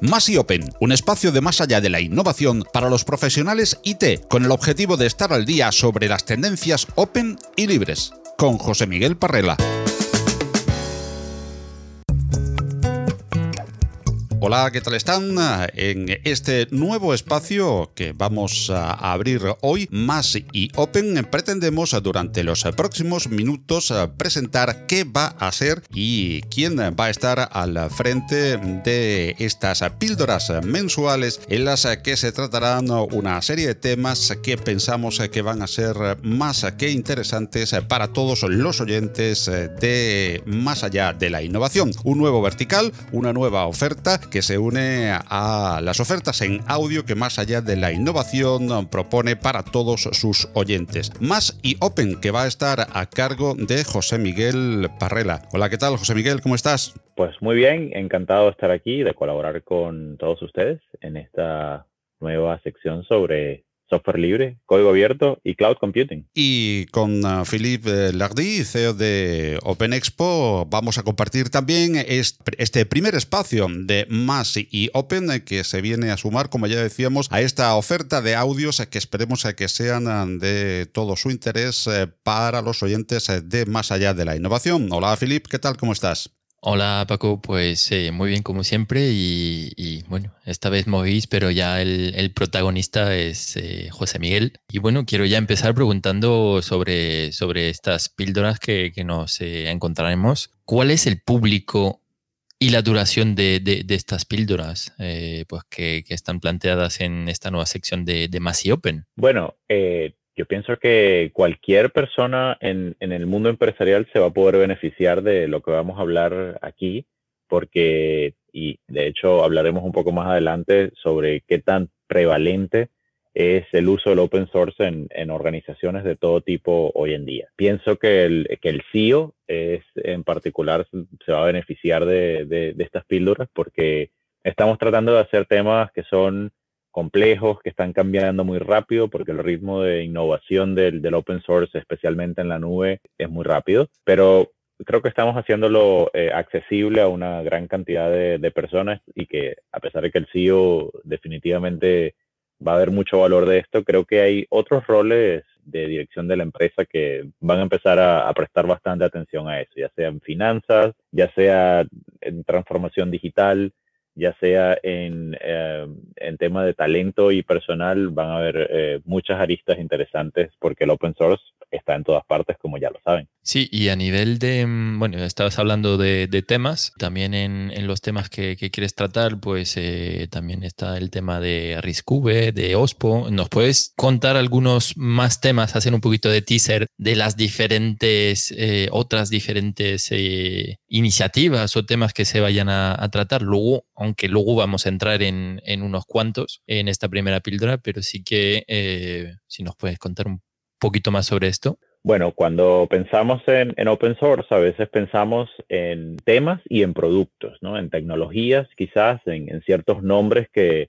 Más y Open, un espacio de más allá de la innovación para los profesionales IT, con el objetivo de estar al día sobre las tendencias open y libres. Con José Miguel Parrela. Hola, ¿qué tal están? En este nuevo espacio que vamos a abrir hoy, Más y Open, pretendemos durante los próximos minutos presentar qué va a ser y quién va a estar al frente de estas píldoras mensuales en las que se tratarán una serie de temas que pensamos que van a ser más que interesantes para todos los oyentes de Más allá de la innovación. Un nuevo vertical, una nueva oferta que se une a las ofertas en audio que más allá de la innovación propone para todos sus oyentes. Más y Open, que va a estar a cargo de José Miguel Parrela. Hola, ¿qué tal, José Miguel? ¿Cómo estás? Pues muy bien, encantado de estar aquí de colaborar con todos ustedes en esta nueva sección sobre software libre, código abierto y cloud computing. Y con uh, Philippe Lardy, CEO de Open Expo, vamos a compartir también este primer espacio de Más y Open que se viene a sumar, como ya decíamos, a esta oferta de audios que esperemos que sean uh, de todo su interés para los oyentes de Más allá de la innovación. Hola Philippe, ¿qué tal? ¿Cómo estás? Hola Paco, pues eh, muy bien como siempre y, bueno, esta vez movís, pero ya el, protagonista es eh, José Miguel. Y bueno, quiero ya empezar preguntando sobre, sobre estas píldoras que, nos eh, encontraremos. ¿Cuál es el público y la duración de, estas píldoras pues que, están planteadas en esta nueva sección de, de Massy Open? Bueno, yo pienso que cualquier persona en, el mundo empresarial se va a poder beneficiar de lo que vamos a hablar aquí, porque, y de hecho hablaremos un poco más adelante sobre qué tan prevalente es el uso del open source en, organizaciones de todo tipo hoy en día. Pienso que el, que el CEO es, en particular se va a beneficiar de, de estas píldoras porque estamos tratando de hacer temas que son complejos que están cambiando muy rápido porque el ritmo de innovación del, del open source, especialmente en la nube, es muy rápido. Pero creo que estamos haciéndolo eh, accesible a una gran cantidad de, de, personas y que a pesar de que el CEO definitivamente va a haber mucho valor de esto, creo que hay otros roles de dirección de la empresa que van a empezar a, a prestar bastante atención a eso, ya sea en finanzas, ya sea en transformación digital, ya sea en, eh, en tema de talento y personal, van a haber eh, muchas aristas interesantes porque el open source está en todas partes, como ya lo saben. Sí, y a nivel de, mm, bueno, estabas hablando de, temas, también en, los temas que, quieres tratar, pues eh, también está el tema de RISCube, de OSPO. ¿Nos puedes contar algunos más temas, hacer un poquito de teaser de las diferentes, eh, otras diferentes eh, iniciativas o temas que se vayan a, tratar? Luego, aunque luego vamos a entrar en, en, unos cuantos en esta primera píldora, pero sí que si nos puedes contar un poquito más sobre esto? Bueno, cuando pensamos en, open source, a veces pensamos en temas y en productos, ¿no? En tecnologías, quizás, en, ciertos nombres que,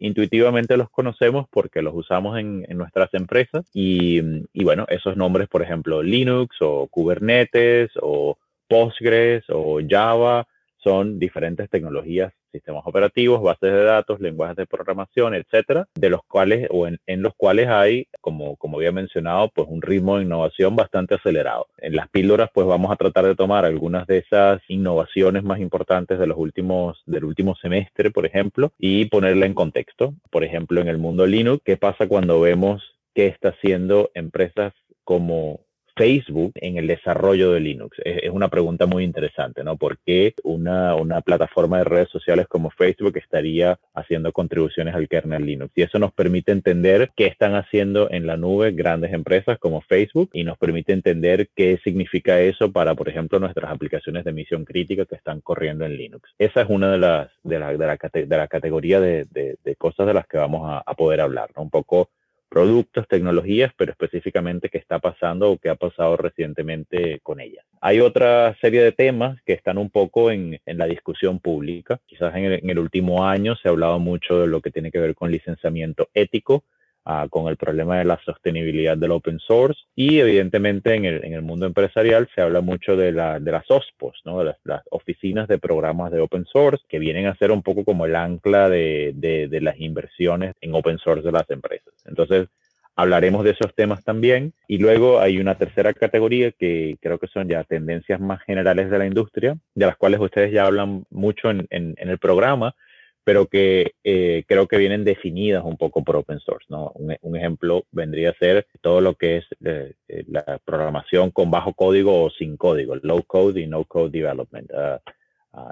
intuitivamente los conocemos porque los usamos en, nuestras empresas. Y, y, bueno, esos nombres, por ejemplo, Linux o Kubernetes o Postgres o Java, son diferentes tecnologías sistemas operativos, bases de datos, lenguajes de programación, etcétera, de los cuales o en, los cuales hay, como, como había mencionado, pues un ritmo de innovación bastante acelerado. En las píldoras, pues vamos a tratar de tomar algunas de esas innovaciones más importantes de los últimos, del último semestre, por ejemplo, y ponerla en contexto. Por ejemplo, en el mundo Linux, ¿qué pasa cuando vemos qué está haciendo empresas como Facebook en el desarrollo de Linux? Es, una pregunta muy interesante, ¿no? ¿Por qué una, una, plataforma de redes sociales como Facebook estaría haciendo contribuciones al kernel Linux? Y eso nos permite entender qué están haciendo en la nube grandes empresas como Facebook y nos permite entender qué significa eso para, por ejemplo, nuestras aplicaciones de misión crítica que están corriendo en Linux. Esa es una de las de la, de la, de la categoría de, de, cosas de las que vamos a, a poder hablar, ¿no? Un poco productos, tecnologías, pero específicamente qué está pasando o qué ha pasado recientemente con ellas. Hay otra serie de temas que están un poco en, la discusión pública. Quizás en el, último año se ha hablado mucho de lo que tiene que ver con licenciamiento ético. Con el problema de la sostenibilidad del open source y evidentemente en el, en el mundo empresarial se habla mucho de, la, de las OSPOs, ¿no? las, las, oficinas de programas de open source que vienen a ser un poco como el ancla de, de, de las inversiones en open source de las empresas. Entonces, hablaremos de esos temas también. Y luego hay una tercera categoría que creo que son ya tendencias más generales de la industria, de las cuales ustedes ya hablan mucho en, en, en el programa, pero que eh, creo que vienen definidas un poco por open source. ¿no? Un, ejemplo vendría a ser todo lo que es eh, eh la programación con bajo código o sin código, low code y no code development. Uh,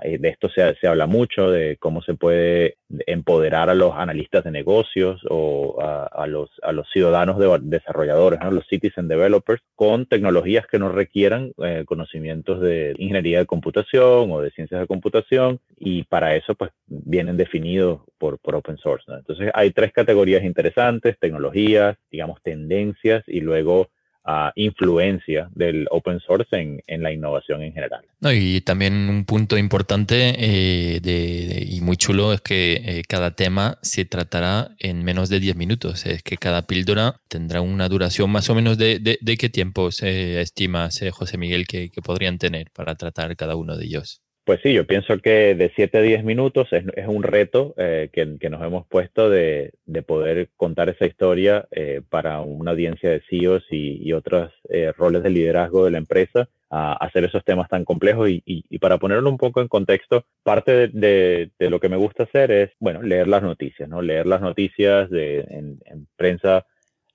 de esto se, se, habla mucho, de cómo se puede empoderar a los analistas de negocios o a, a los, a los ciudadanos de, desarrolladores, los citizen developers, con tecnologías que no requieran eh, conocimientos de ingeniería de computación o de ciencias de computación, y para eso pues vienen definidos por, por open source. Entonces hay tres categorías interesantes, tecnologías, digamos tendencias, y luego uh, influencia del open source en, la innovación en general. Y también un punto importante eh, y muy chulo es que eh, cada tema se tratará en menos de 10 minutos. Es que cada píldora tendrá una duración más o menos de, de, qué tiempo se estima, José Miguel, que podrían tener para tratar cada uno de ellos. Pues sí, yo pienso que de 7 a 10 minutos es, un reto eh, que, nos hemos puesto de, de poder contar esa historia eh, para una audiencia de CEOs y, otros eh, roles de liderazgo de la empresa, a hacer esos temas tan complejos y, para ponerlo un poco en contexto, parte de, lo que me gusta hacer es, bueno, leer las noticias, ¿no? Leer las noticias de, en, en prensa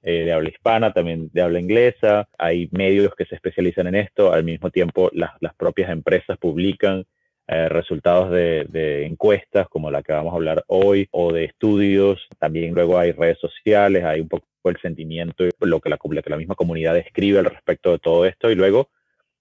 eh, de habla hispana, también de habla inglesa. Hay medios que se especializan en esto. Al mismo tiempo, las propias empresas publican eh, resultados de, encuestas como la que vamos a hablar hoy o de estudios. También luego hay redes sociales, hay un poco el sentimiento y lo que la, misma comunidad escribe al respecto de todo esto. Y luego,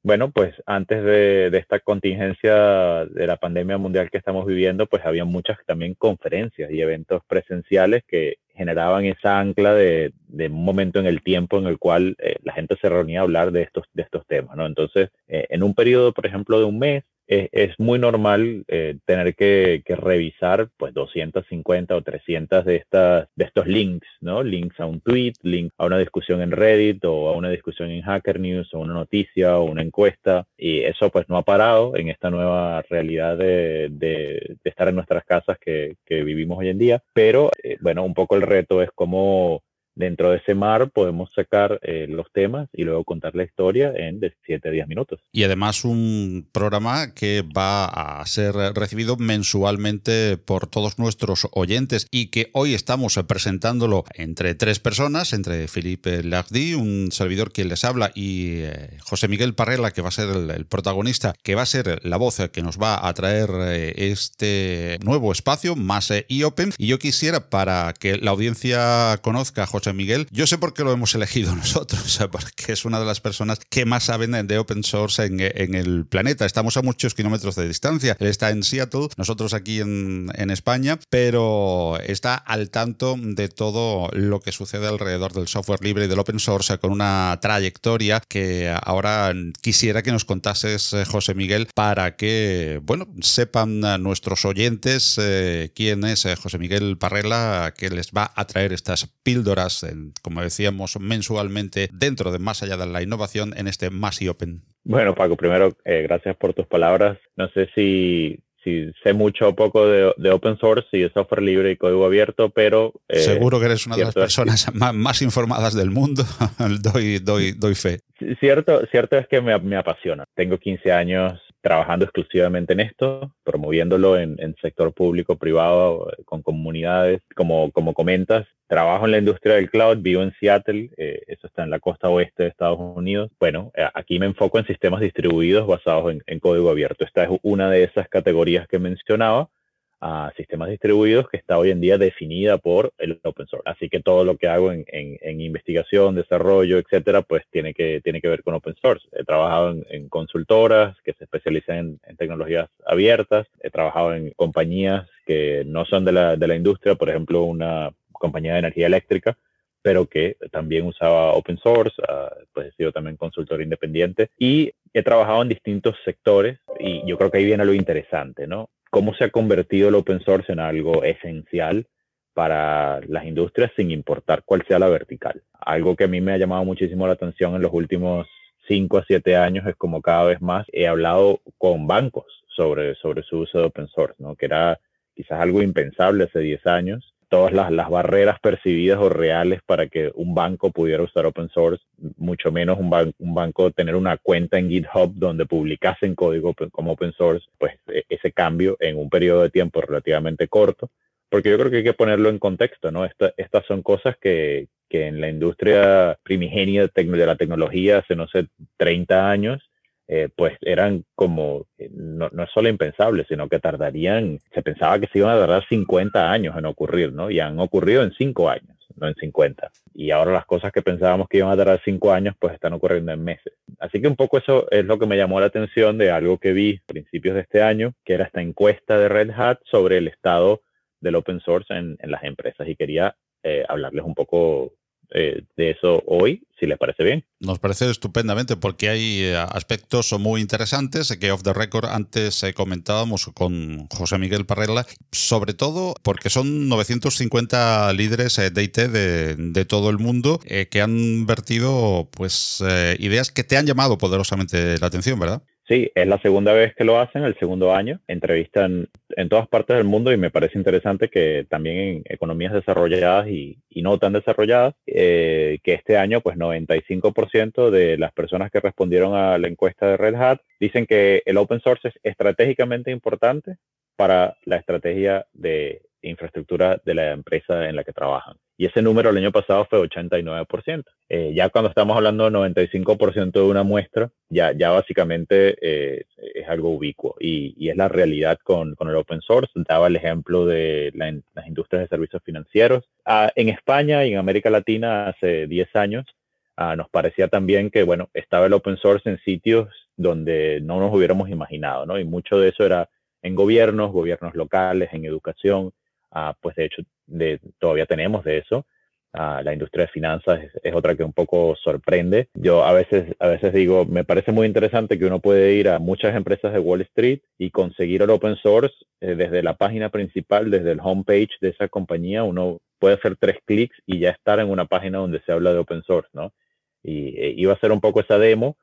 bueno, pues antes de, esta contingencia de la pandemia mundial que estamos viviendo, pues había muchas también conferencias y eventos presenciales que generaban esa ancla de, de un momento en el tiempo en el cual eh, la gente se reunía a hablar de estos, de estos temas, ¿no? Entonces, eh, en un periodo, por ejemplo, de un mes, es, es muy normal eh, tener que, que, revisar pues 250 o 300 de, estas, de estos links, ¿no? Links a un tweet, link a una discusión en Reddit o a una discusión en Hacker News o una noticia o una encuesta. Y eso pues no ha parado en esta nueva realidad de, de, estar en nuestras casas que, que, vivimos hoy en día. Pero eh, bueno, un poco el reto es cómo dentro de ese mar podemos sacar eh, los temas y luego contar la historia en de 7 a 10 minutos. Y además un programa que va a ser recibido mensualmente por todos nuestros oyentes y que hoy estamos presentándolo entre tres personas, entre Felipe Lardy, un servidor que les habla, y eh, José Miguel Parrela, que va a ser el, el, protagonista, que va a ser la voz que nos va a traer eh, este nuevo espacio, más e-open. Y yo quisiera, para que la audiencia conozca a José José Miguel. Yo sé por qué lo hemos elegido nosotros, porque es una de las personas que más saben de open source en, en el planeta. Estamos a muchos kilómetros de distancia. Él está en Seattle, nosotros aquí en, en España, pero está al tanto de todo lo que sucede alrededor del software libre y del open source con una trayectoria que ahora quisiera que nos contases, eh, José Miguel, para que, bueno, sepan nuestros oyentes eh, quién es eh, José Miguel Parrela, que les va a traer estas píldoras como decíamos, mensualmente dentro de Más allá de la innovación en este Más y Open. Bueno, Paco, primero, eh, gracias por tus palabras. No sé si, si sé mucho o poco de, de, open source y de software libre y código abierto, pero... Eh, Seguro que eres una de las personas es, más, más, informadas del mundo, doy, doy, doy fe. Cierto, cierto es que me, me apasiona. Tengo 15 años trabajando exclusivamente en esto, promoviéndolo en, sector público, privado, con comunidades. Como, como comentas, trabajo en la industria del cloud, vivo en Seattle, eh, eso está en la costa oeste de Estados Unidos. Bueno, eh, aquí me enfoco en sistemas distribuidos basados en, en código abierto. Esta es una de esas categorías que mencionaba a sistemas distribuidos que está hoy en día definida por el open source. Así que todo lo que hago en, en, en investigación, desarrollo, etcétera, pues tiene que, tiene que ver con open source. He trabajado en, en consultoras que se especializan en, tecnologías abiertas. He trabajado en compañías que no son de la, de la industria, por ejemplo, una compañía de energía eléctrica, pero que también usaba open source, uh, pues he sido también consultor independiente y he trabajado en distintos sectores y yo creo que ahí viene lo interesante, ¿no? Cómo se ha convertido el open source en algo esencial para las industrias sin importar cuál sea la vertical. Algo que a mí me ha llamado muchísimo la atención en los últimos 5 a 7 años es como cada vez más he hablado con bancos sobre, sobre su uso de open source, ¿no? que era quizás algo impensable hace 10 años. Todas las, las, barreras percibidas o reales para que un banco pudiera usar open source, mucho menos un, un banco tener una cuenta en GitHub donde publicasen código como open source, pues e, ese cambio en un periodo de tiempo relativamente corto porque yo creo que hay que ponerlo en contexto, ¿no? estas son cosas que, que, en la industria primigenia de la tecnología hace, no sé, 30 años, eh, pues eran como, eh, no, no es solo impensable, sino que tardarían, se pensaba que se iban a tardar 50 años en ocurrir, ¿no? Y han ocurrido en 5 años, no en 50. Y ahora las cosas que pensábamos que iban a tardar 5 años, pues están ocurriendo en meses. Así que un poco eso es lo que me llamó la atención de algo que vi a principios de este año, que era esta encuesta de Red Hat sobre el estado del open source en, las empresas y quería eh, hablarles un poco eh, de eso hoy, si les parece bien. Nos parece estupendamente porque hay eh, aspectos muy interesantes que off the record antes comentábamos con José Miguel Parrella, sobre todo porque son 950 líderes de IT de, todo el mundo que han vertido pues ideas que te han llamado poderosamente la atención, ¿verdad? Sí, es la segunda vez que lo hacen, el segundo año. Entrevistan en todas partes del mundo y me parece interesante que también en economías desarrolladas y, no tan desarrolladas, eh, que este año pues 95% de las personas que respondieron a la encuesta de Red Hat dicen que el open source es estratégicamente importante para la estrategia de infraestructura de la empresa en la que trabajan. Y ese número el año pasado fue 89%. Eh, ya cuando estamos hablando de 95% de una muestra, ya, ya básicamente eh, es algo ubicuo y, y, es la realidad con, con, el open source. Daba el ejemplo de las industrias de servicios financieros. Ah, en España y en América Latina hace 10 años ah, nos parecía también que, bueno, estaba el open source en sitios donde no nos hubiéramos imaginado, ¿no? Y mucho de eso era en gobiernos, gobiernos locales, en educación, Ah, pues de hecho de, todavía tenemos de eso. Ah, la industria de finanzas es, otra que un poco sorprende. Yo a veces, a veces digo, me parece muy interesante que uno puede ir a muchas empresas de Wall Street y conseguir el open source eh, desde la página principal, desde el homepage de esa compañía. Uno puede hacer tres clics y ya estar en una página donde se habla de open source, ¿no? Y eh, iba a hacer un poco esa demo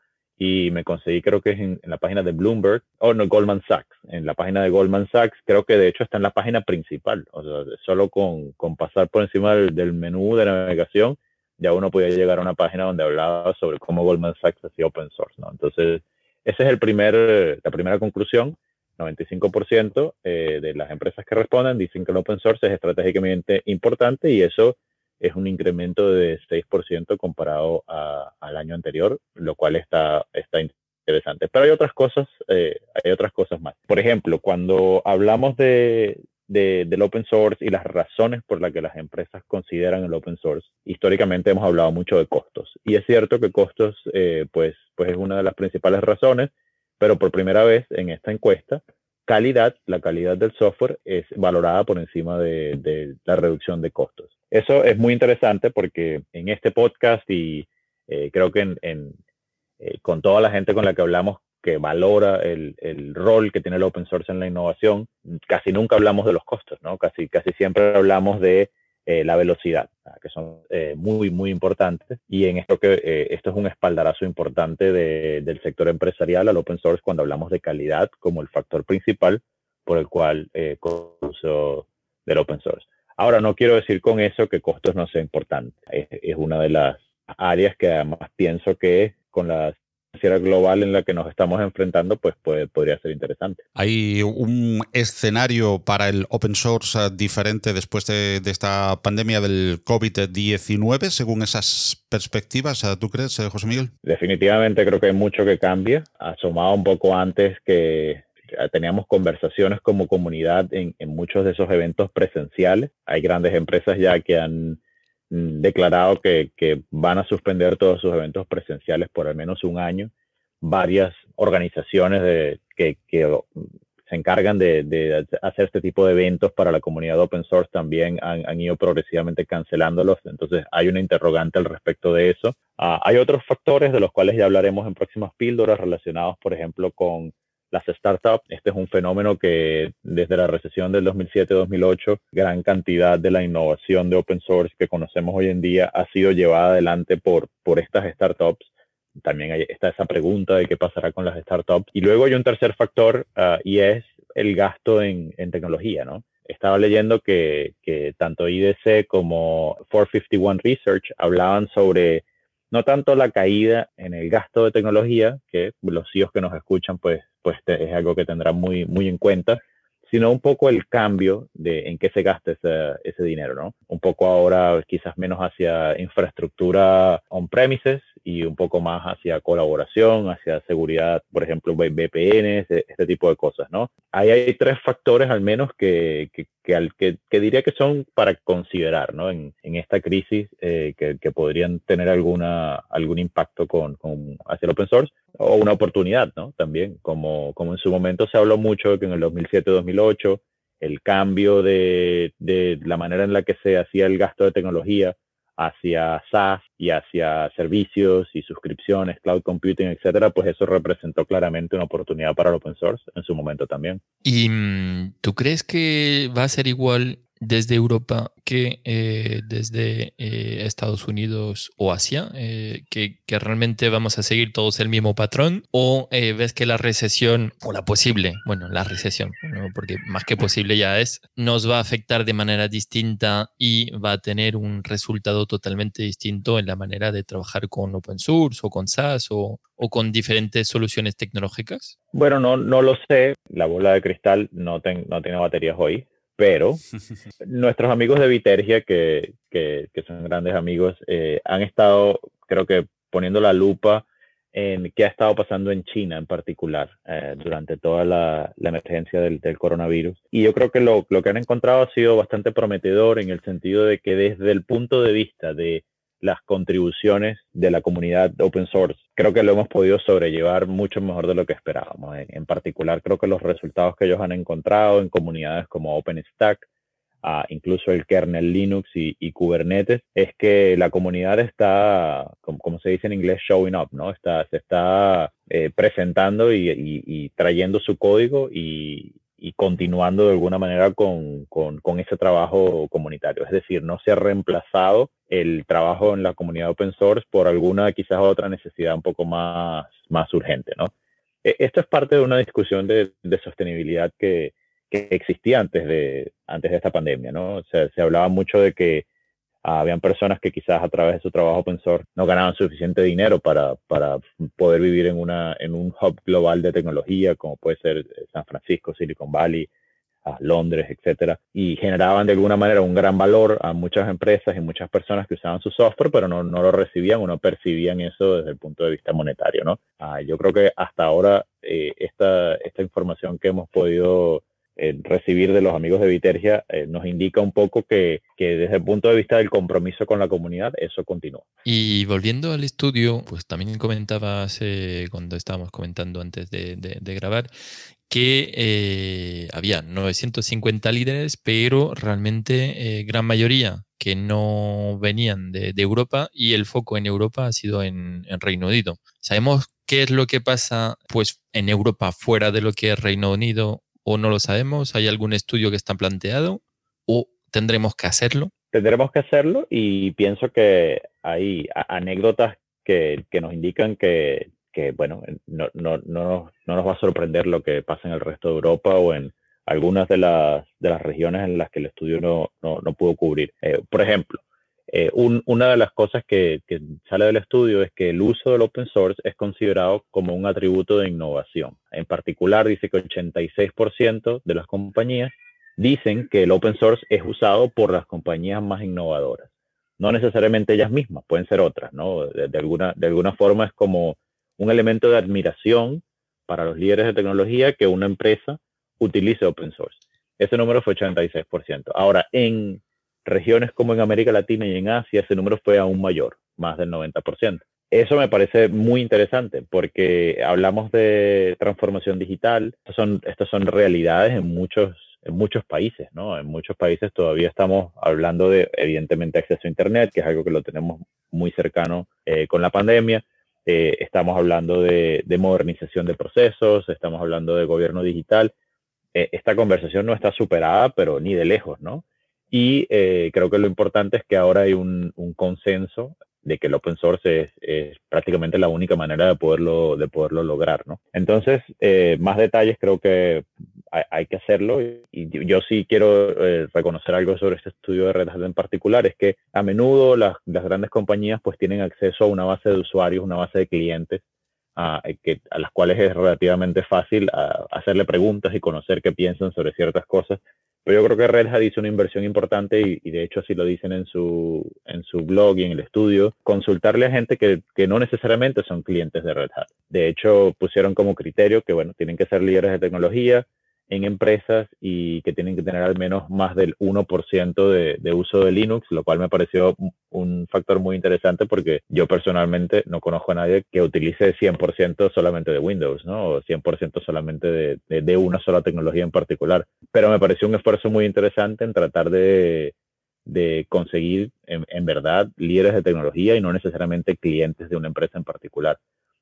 y me conseguí, creo que es en, la página de Bloomberg, o no, Goldman Sachs, en la página de Goldman Sachs, creo que de hecho está en la página principal, o sea, solo con, con pasar por encima del, menú de navegación, ya uno podía llegar a una página donde hablaba sobre cómo Goldman Sachs hacía open source, ¿no? Entonces, esa es el primer, la primera conclusión, 95% eh, de las empresas que responden dicen que el open source es estratégicamente importante y eso es un incremento de 6% comparado al año anterior, lo cual está, está interesante. Pero hay otras cosas, eh, hay otras cosas más. Por ejemplo, cuando hablamos de, del open source y las razones por las que las empresas consideran el open source, históricamente hemos hablado mucho de costos. Y es cierto que costos, eh, pues, pues es una de las principales razones, pero por primera vez en esta encuesta, calidad, la calidad del software es valorada por encima de la reducción de costos. Eso es muy interesante porque en este podcast y eh, creo que en, eh, con toda la gente con la que hablamos que valora el, el, rol que tiene el open source en la innovación, casi nunca hablamos de los costos, ¿no? Casi, casi siempre hablamos de eh, la velocidad, que son muy, muy importantes. Y en esto que esto es un espaldarazo importante de, del sector empresarial al open source cuando hablamos de calidad como el factor principal por el cual eh, uso del open source. Ahora, no quiero decir con eso que costos no sea importante. Es, una de las áreas que además pienso que con la financiera global en la que nos estamos enfrentando, pues podría ser interesante. ¿Hay un escenario para el open source diferente después de, esta pandemia del COVID-19 según esas perspectivas? ¿Tú crees, José Miguel? Definitivamente creo que hay mucho que cambia. Asomado un poco antes que teníamos conversaciones como comunidad en, muchos de esos eventos presenciales. Hay grandes empresas ya que han declarado que, van a suspender todos sus eventos presenciales por al menos un año. Varias organizaciones de, que, se encargan de, hacer este tipo de eventos para la comunidad open source también han, ido progresivamente cancelándolos. Entonces hay una interrogante al respecto de eso. Ah, hay otros factores de los cuales ya hablaremos en próximas píldoras relacionados, por ejemplo, con las startups. Este es un fenómeno que desde la recesión del 2007-2008, gran cantidad de la innovación de open source que conocemos hoy en día ha sido llevada adelante por, por estas startups. También está esa pregunta de qué pasará con las startups. Y luego hay un tercer factor ah, y es el gasto en, en tecnología, ¿no? Estaba leyendo que, que tanto IDC como 451 Research hablaban sobre no tanto la caída en el gasto de tecnología, que los CEOs que nos escuchan, pues, pues es algo que tendrán muy, muy en cuenta, sino un poco el cambio de en qué se gasta ese, ese dinero, ¿no? Un poco ahora quizás menos hacia infraestructura on-premises y un poco más hacia colaboración, hacia seguridad, por ejemplo, VPNs, e, este tipo de cosas, ¿no? Ahí hay tres factores al menos que, que, que, diría que son para considerar, ¿no? En, esta crisis eh, que, que, podrían tener alguna, algún impacto con, con, hacia el open source o una oportunidad, ¿no? También, como, como en su momento se habló mucho que en el 2007-2008 el cambio de, de la manera en la que se hacía el gasto de tecnología hacia SaaS y hacia servicios y suscripciones, cloud computing, etcétera, pues eso representó claramente una oportunidad para el open source en su momento también. ¿Y mm, tú crees que va a ser igual desde Europa que eh, desde eh, Estados Unidos o Asia, eh, que, que, realmente vamos a seguir todos el mismo patrón, o ves que la recesión, o la posible, bueno, la recesión, porque más que posible ya es, nos va a afectar de manera distinta y va a tener un resultado totalmente distinto en la manera de trabajar con open source o con SaaS o, o con diferentes soluciones tecnológicas? Bueno, no, no lo sé, la bola de cristal no, ten, no tiene baterías hoy, pero nuestros amigos de Vitergia, que, que, son grandes amigos, eh, han estado, creo que, poniendo la lupa en qué ha estado pasando en China en particular eh, durante toda la, la emergencia del, del, coronavirus. Y yo creo que lo, lo que han encontrado ha sido bastante prometedor en el sentido de que desde el punto de vista de las contribuciones de la comunidad open source. Creo que lo hemos podido sobrellevar mucho mejor de lo que esperábamos. En, particular, creo que los resultados que ellos han encontrado en comunidades como OpenStack, uh, incluso el kernel Linux y, Kubernetes, es que la comunidad está, como, se dice en inglés, showing up, ¿no? Está, se está eh, presentando y, y, trayendo su código y, y continuando de alguna manera con, con, ese trabajo comunitario. Es decir, no se ha reemplazado el trabajo en la comunidad open source por alguna quizás otra necesidad un poco más, más urgente, ¿no? E, esto es parte de una discusión de, de sostenibilidad que, que, existía antes de, antes de esta pandemia, ¿no? O sea, se hablaba mucho de que habían personas que quizás a través de su trabajo open source no ganaban suficiente dinero para, para poder vivir en, una, en un hub global de tecnología, como puede ser eh, San Francisco, Silicon Valley, a Londres, etcétera, y generaban de alguna manera un gran valor a muchas empresas y muchas personas que usaban su software, pero no, no lo recibían o no percibían eso desde el punto de vista monetario, ¿no? Ah, yo creo que hasta ahora eh, esta, esta información que hemos podido recibir de los amigos de Vitergia eh, nos indica un poco que, desde el punto de vista del compromiso con la comunidad, eso continúa. Y volviendo al estudio, pues también comentabas eh, cuando estábamos comentando antes de, grabar que eh, había 950 líderes, pero realmente gran mayoría que no venían de, de, Europa y el foco en Europa ha sido en, en Reino Unido. Sabemos qué es lo que pasa pues en Europa fuera de lo que es Reino Unido o no lo sabemos? ¿Hay algún estudio que está planteado o tendremos que hacerlo? Tendremos que hacerlo y pienso que hay anécdotas que, que nos indican que, que bueno, no, no, no, no, nos va a sorprender lo que pasa en el resto de Europa o en algunas de las, de las regiones en las que el estudio no, pudo cubrir. Eh, por ejemplo, eh, una de las cosas que, sale del estudio es que el uso del open source es considerado como un atributo de innovación. En particular, dice que 86% de las compañías dicen que el open source es usado por las compañías más innovadoras. No necesariamente ellas mismas, pueden ser otras, ¿no? De, alguna, de alguna forma es como un elemento de admiración para los líderes de tecnología que una empresa utilice open source. Ese número fue 86%. Ahora, en regiones como en América Latina y en Asia, ese número fue aún mayor, más del 90%. Eso me parece muy interesante porque hablamos de transformación digital, estas son, estas son realidades en muchos, en muchos países, ¿no? En muchos países todavía estamos hablando de, evidentemente, acceso a Internet, que es algo que lo tenemos muy cercano eh, con la pandemia, eh, estamos hablando de, modernización de procesos, estamos hablando de gobierno digital. Eh, esta conversación no está superada, pero ni de lejos, ¿no? Y eh, creo que lo importante es que ahora hay un, consenso de que el open source es, prácticamente la única manera de poderlo, de poderlo lograr, ¿no? Entonces, más detalles creo que hay, que hacerlo y yo sí quiero reconocer algo sobre este estudio de Red Hat en particular, es que a menudo las, grandes compañías pues tienen acceso a una base de usuarios, una base de clientes a, a las cuales es relativamente fácil hacerle preguntas y conocer qué piensan sobre ciertas cosas. Pero yo creo que Red Hat hizo una inversión importante y, de hecho así lo dicen en su, en su blog y en el estudio, consultarle a gente que, que, no necesariamente son clientes de Red Hat. De hecho, pusieron como criterio que, bueno, tienen que ser líderes de tecnología, en empresas y que tienen que tener al menos más del 1% de, de, uso de Linux, lo cual me pareció un factor muy interesante porque yo personalmente no conozco a nadie que utilice 100% solamente de Windows, ¿no? O 100% solamente de, de, una sola tecnología en particular. Pero me pareció un esfuerzo muy interesante en tratar de, de conseguir en, en, verdad líderes de tecnología y no necesariamente clientes de una empresa en particular.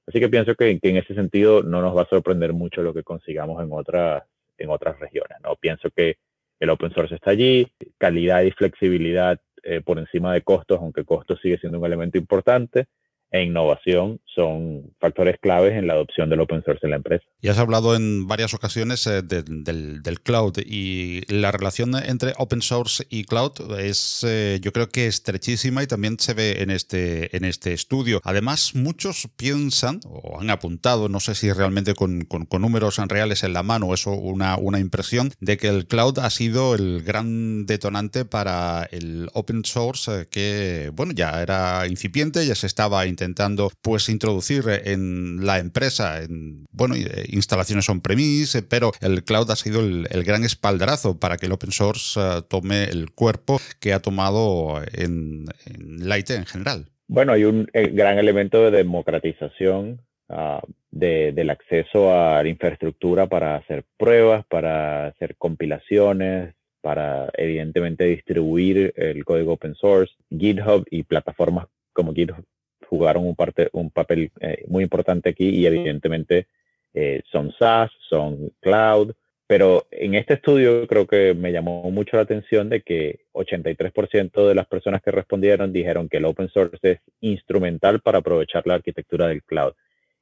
Así que pienso que, que en ese sentido no nos va a sorprender mucho lo que consigamos en otras en otras regiones. ¿no? Pienso que el open source está allí, calidad y flexibilidad eh, por encima de costos, aunque costos sigue siendo un elemento importante, e innovación son factores claves en la adopción del open source en la empresa. Y has hablado en varias ocasiones eh, del, del, cloud y la relación entre open source y cloud es eh, yo creo que estrechísima y también se ve en este, en este estudio. Además, muchos piensan o han apuntado, no sé si realmente con, con, números reales en la mano eso una, una impresión, de que el cloud ha sido el gran detonante para el open source eh, que, bueno, ya era incipiente, ya se estaba intentando pues introducir en la empresa, en bueno, eh, instalaciones on-premise, pero el cloud ha sido el, gran espaldarazo para que el open source eh, tome el cuerpo que ha tomado en, en IT en general. Bueno, hay un eh, gran elemento de democratización ah, del acceso a la infraestructura para hacer pruebas, para hacer compilaciones, para evidentemente distribuir el código open source. GitHub y plataformas como GitHub jugaron un, parte, un papel eh, muy importante aquí y evidentemente eh, son SaaS, son cloud, pero en este estudio creo que me llamó mucho la atención de que 83% de las personas que respondieron dijeron que el open source es instrumental para aprovechar la arquitectura del cloud.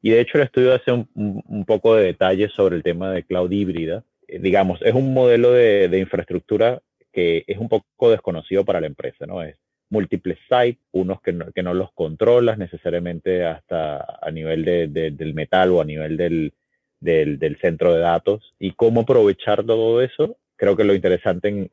Y de hecho el estudio hace un, un poco de detalles sobre el tema de cloud híbrida. Eh, digamos, es un modelo de, de infraestructura que es un poco desconocido para la empresa, ¿no? Es múltiples sites, unos que no, que no los controlas necesariamente hasta a nivel de, del metal o a nivel del, del, centro de datos. Y cómo aprovechar todo eso, creo que lo interesante en,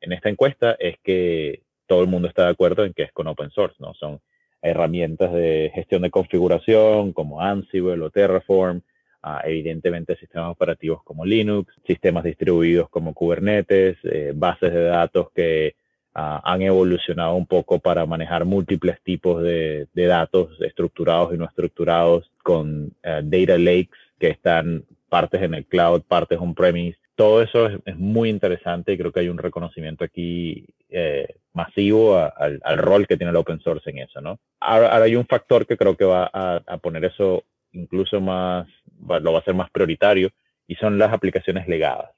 en, esta encuesta es que todo el mundo está de acuerdo en que es con open source, ¿no? Son herramientas de gestión de configuración como Ansible o Terraform, uh, evidentemente sistemas operativos como Linux, sistemas distribuidos como Kubernetes, eh, bases de datos que Ah, han evolucionado un poco para manejar múltiples tipos de, datos estructurados y no estructurados con eh, data lakes que están partes en el cloud, partes on-premise. Todo eso es, muy interesante y creo que hay un reconocimiento aquí eh, masivo al, rol que tiene el open source en eso, ¿no? Ahora, hay un factor que creo que va a, a poner eso incluso más, lo va a hacer más prioritario y son las aplicaciones legadas.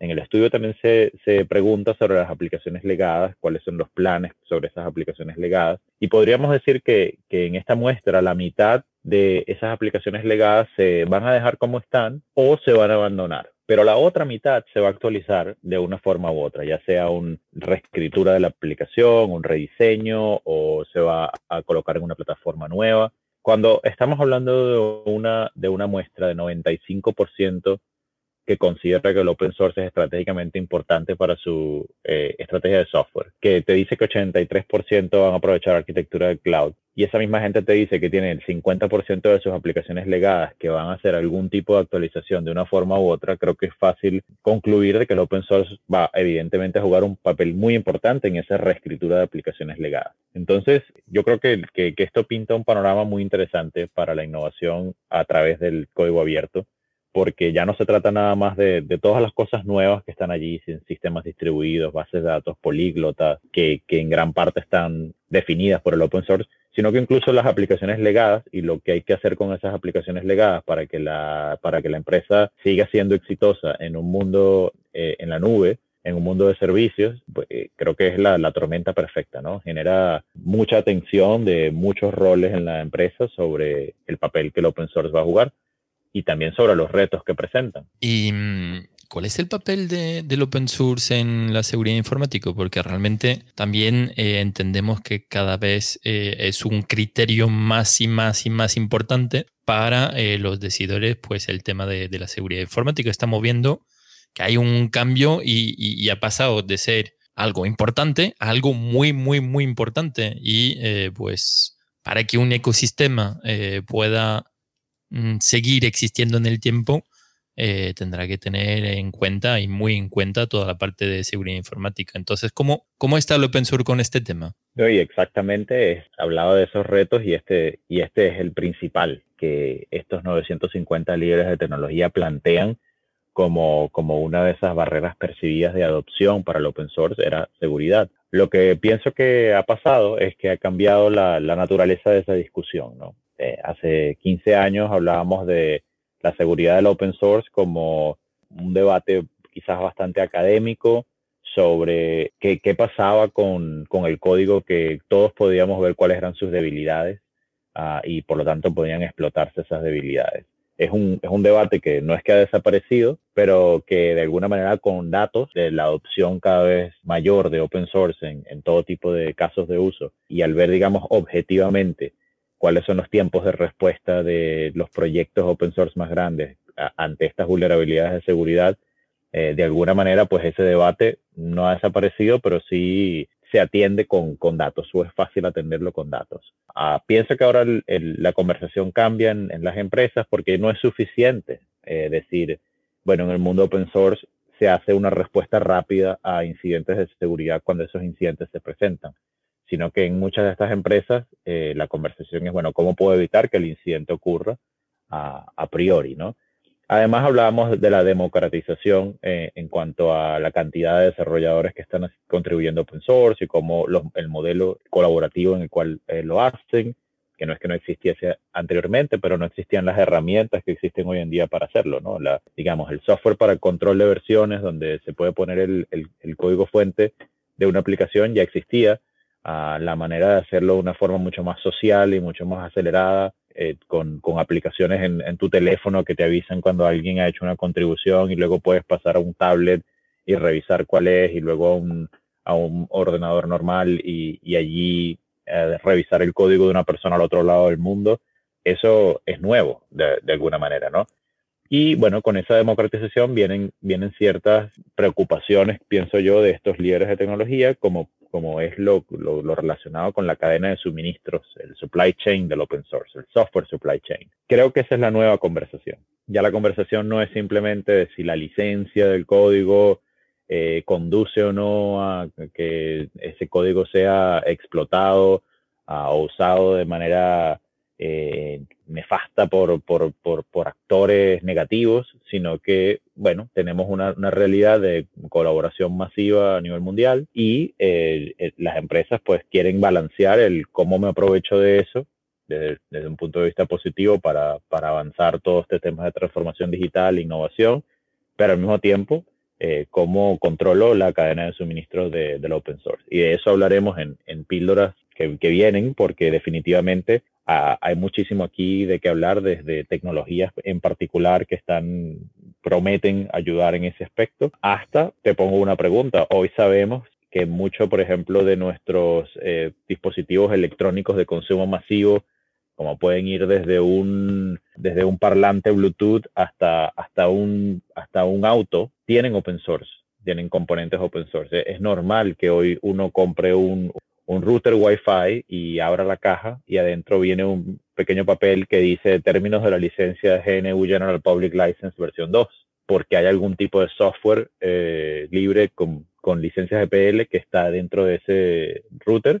En el estudio también se, se, pregunta sobre las aplicaciones legadas, cuáles son los planes sobre esas aplicaciones legadas. Y podríamos decir que, que, en esta muestra la mitad de esas aplicaciones legadas se van a dejar como están o se van a abandonar. Pero la otra mitad se va a actualizar de una forma u otra, ya sea una reescritura de la aplicación, un rediseño o se va a colocar en una plataforma nueva. Cuando estamos hablando de una, de una muestra de 95% que considera que el open source es estratégicamente importante para su eh, estrategia de software, que te dice que 83% van a aprovechar arquitectura del cloud y esa misma gente te dice que tiene el 50% de sus aplicaciones legadas que van a hacer algún tipo de actualización de una forma u otra, creo que es fácil concluir de que el open source va evidentemente a jugar un papel muy importante en esa reescritura de aplicaciones legadas. Entonces, yo creo que, que esto pinta un panorama muy interesante para la innovación a través del código abierto porque ya no se trata nada más de, todas las cosas nuevas que están allí, sistemas distribuidos, bases de datos políglotas, que, en gran parte están definidas por el open source, sino que incluso las aplicaciones legadas y lo que hay que hacer con esas aplicaciones legadas para que la, para que la empresa siga siendo exitosa en un mundo eh, en la nube, en un mundo de servicios, pues, eh, creo que es la, la, tormenta perfecta, ¿no? Genera mucha atención de muchos roles en la empresa sobre el papel que el open source va a jugar y también sobre los retos que presentan. Y mm, ¿Cuál es el papel de, del open source en la seguridad informática? Porque realmente también eh, entendemos que cada vez eh, es un criterio más y más y más importante para eh, los decidores, pues el tema de, la seguridad informática. Estamos viendo que hay un cambio y, y, ha pasado de ser algo importante a algo muy, muy, muy importante. Y pues para que un ecosistema pueda mm, seguir existiendo en el tiempo, eh, tendrá que tener en cuenta y muy en cuenta toda la parte de seguridad informática. Entonces, ¿cómo, cómo está el open source con este tema? Exactamente, he hablado de esos retos y este, y este es el principal que estos 950 líderes de tecnología plantean como, como una de esas barreras percibidas de adopción para el open source era seguridad. Lo que pienso que ha pasado es que ha cambiado la, la naturaleza de esa discusión. ¿no? Eh, hace 15 años hablábamos de la seguridad del open source como un debate quizás bastante académico sobre qué, qué pasaba con, con, el código que todos podíamos ver cuáles eran sus debilidades uh, y por lo tanto podían explotarse esas debilidades. Es un, es un, debate que no es que ha desaparecido, pero que de alguna manera con datos de la adopción cada vez mayor de open source en todo tipo de casos de uso y al ver, digamos, objetivamente cuáles son los tiempos de respuesta de los proyectos open source más grandes ante estas vulnerabilidades de seguridad. Eh, de alguna manera, pues ese debate no ha desaparecido, pero sí se atiende con, con datos o es fácil atenderlo con datos. Ah, pienso que ahora la conversación cambia en, las empresas porque no es suficiente eh, decir, bueno, en el mundo open source se hace una respuesta rápida a incidentes de seguridad cuando esos incidentes se presentan sino que en muchas de estas empresas eh, la conversación es, bueno, ¿cómo puedo evitar que el incidente ocurra a, priori? ¿no? Además, hablábamos de la democratización eh, en cuanto a la cantidad de desarrolladores que están contribuyendo a open source y cómo el modelo colaborativo en el cual eh, lo hacen, que no es que no existiese anteriormente, pero no existían las herramientas que existen hoy en día para hacerlo, ¿no? Digamos, el software para el control de versiones, donde se puede poner el, el código fuente de una aplicación, ya existía, la manera de hacerlo de una forma mucho más social y mucho más acelerada, eh, con, con, aplicaciones en, en, tu teléfono que te avisan cuando alguien ha hecho una contribución y luego puedes pasar a un tablet y revisar cuál es y luego a un, a un ordenador normal y, y allí eh, revisar el código de una persona al otro lado del mundo. Eso es nuevo de, de alguna manera, ¿no? Y bueno, con esa democratización vienen, vienen ciertas preocupaciones, pienso yo, de estos líderes de tecnología, como como es lo, lo, relacionado con la cadena de suministros, el supply chain del open source, el software supply chain. Creo que esa es la nueva conversación. Ya la conversación no es simplemente de si la licencia del código eh, conduce o no a que ese código sea explotado o usado de manera eh, nefasta por, por, por, por, actores negativos, sino que, bueno, tenemos una, una, realidad de colaboración masiva a nivel mundial y eh, eh, las empresas pues quieren balancear el cómo me aprovecho de eso desde, desde un punto de vista positivo para, para, avanzar todo este tema de transformación digital, innovación, pero al mismo tiempo eh, cómo controlo la cadena de suministro de, del open source. Y de eso hablaremos en, en píldoras que, que, vienen, porque definitivamente hay muchísimo aquí de qué hablar desde tecnologías en particular que están prometen ayudar en ese aspecto. Hasta te pongo una pregunta hoy sabemos que mucho por ejemplo de nuestros eh, dispositivos electrónicos de consumo masivo como pueden ir desde un desde un parlante Bluetooth hasta hasta un hasta un auto tienen open source tienen componentes open source. Es normal que hoy uno compre un un router Wi-Fi y abra la caja y adentro viene un pequeño papel que dice términos de la licencia GNU General Public License versión 2, porque hay algún tipo de software eh, libre con, con licencias GPL que está dentro de ese router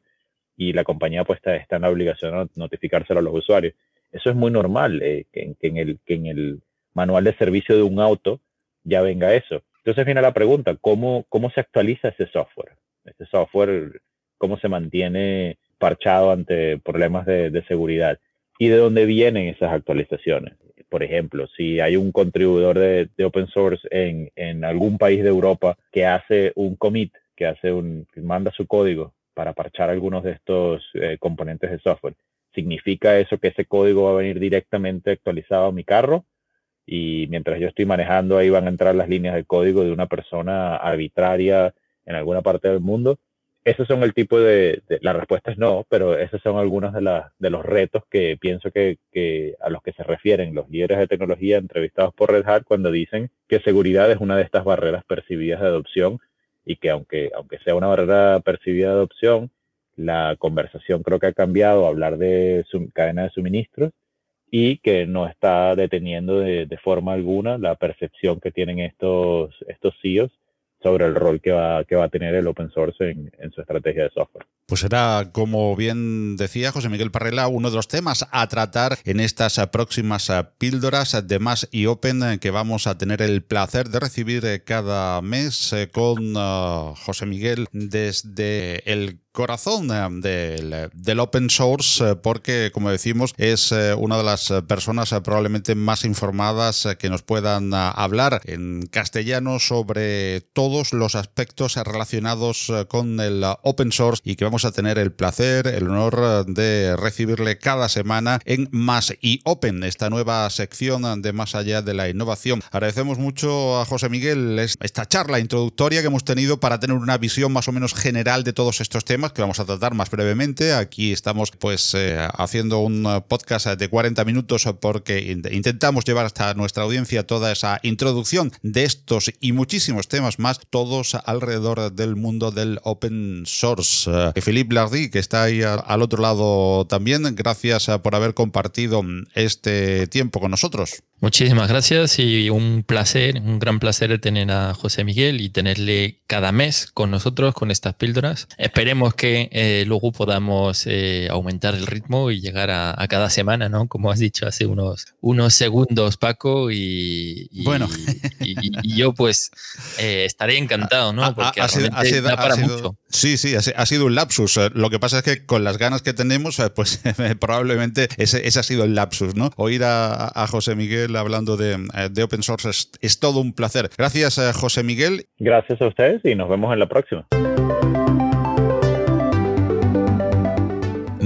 y la compañía pues está, en la obligación de notificárselo a los usuarios. Eso es muy normal, eh, que, en el, que en el manual de servicio de un auto ya venga eso. Entonces viene la pregunta, ¿cómo, cómo se actualiza ese software? Ese software, ¿cómo se mantiene parchado ante problemas de, seguridad? ¿Y de dónde vienen esas actualizaciones? Por ejemplo, si hay un contribuidor de, open source en, en, algún país de Europa que hace un commit, que hace un, que manda su código para parchar algunos de estos eh, componentes de software, ¿significa eso que ese código va a venir directamente actualizado a mi carro? y mientras yo estoy manejando ahí van a entrar las líneas de código de una persona arbitraria en alguna parte del mundo. Esos son el tipo de, la respuesta es no, pero esos son algunos de, de los retos que pienso que, a los que se refieren los líderes de tecnología entrevistados por Red Hat cuando dicen que seguridad es una de estas barreras percibidas de adopción y que aunque, aunque sea una barrera percibida de adopción, la conversación creo que ha cambiado a hablar de su, cadena de suministros y que no está deteniendo de, de, forma alguna la percepción que tienen estos, estos CEOs sobre el rol que va, que va a tener el open source en, en su estrategia de software. Pues será, como bien decía José Miguel Parrela, uno de los temas a tratar en estas próximas píldoras de Más y Open que vamos a tener el placer de recibir cada mes con uh, José Miguel desde el corazón del, del, open source porque, como decimos, es uh, una de las personas probablemente más informadas que nos puedan hablar en castellano sobre todos los aspectos relacionados con el open source y que vamos a tener el placer, el honor de recibirle cada semana en Más y Open, esta nueva sección de Más allá de la innovación. Agradecemos mucho a José Miguel esta charla introductoria que hemos tenido para tener una visión más o menos general de todos estos temas que vamos a tratar más brevemente. Aquí estamos pues eh, haciendo un podcast de 40 minutos porque intentamos llevar hasta nuestra audiencia toda esa introducción de estos y muchísimos temas más, todos alrededor del mundo del open source. Philippe Lardy, que está ahí al otro lado también. Gracias eh, por haber compartido este tiempo con nosotros. Muchísimas gracias y un placer, un gran placer tener a José Miguel y tenerle cada mes con nosotros con estas píldoras. Esperemos que eh, luego podamos eh, aumentar el ritmo y llegar a, cada semana, ¿no? Como has dicho hace unos, unos segundos, Paco, y, bueno. y, yo pues estaré encantado, ¿no? Porque ha, sido, para mucho. Sí, sí, ha, sido un lapsus. Lo que pasa es que con las ganas que tenemos, pues probablemente ese, ese, ha sido el lapsus, ¿no? Oír a, a José Miguel hablando de, de open source es, todo un placer. Gracias, eh, José Miguel. Gracias a ustedes y nos vemos en la próxima.